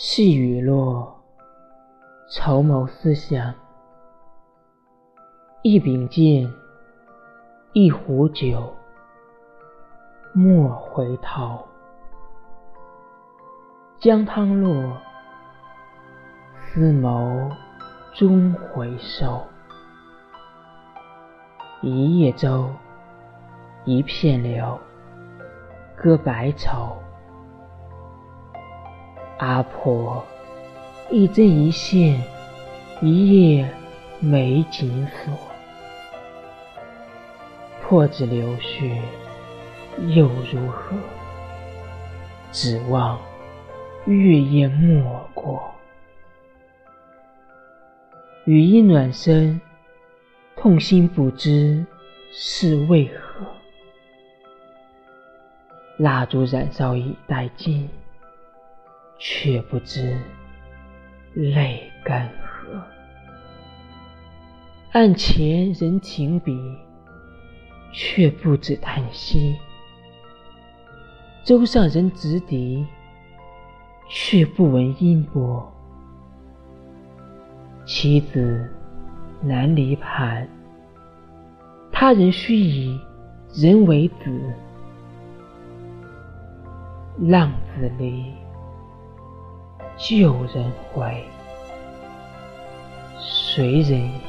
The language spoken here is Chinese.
细雨落，愁眸思想。一柄剑，一壶酒，莫回头。江汤落，思眸终回首。一叶舟，一片柳，歌百愁。阿婆，一针一线，一夜美锦锁。破纸流血又如何？指望月夜莫过。雨衣暖身，痛心不知是为何。蜡烛燃烧已殆尽。却不知泪干涸，案前人停笔，却不止叹息；舟上人执笛，却不闻音波。妻子难离盘，他人须以人为子，浪子离。旧人回，谁人？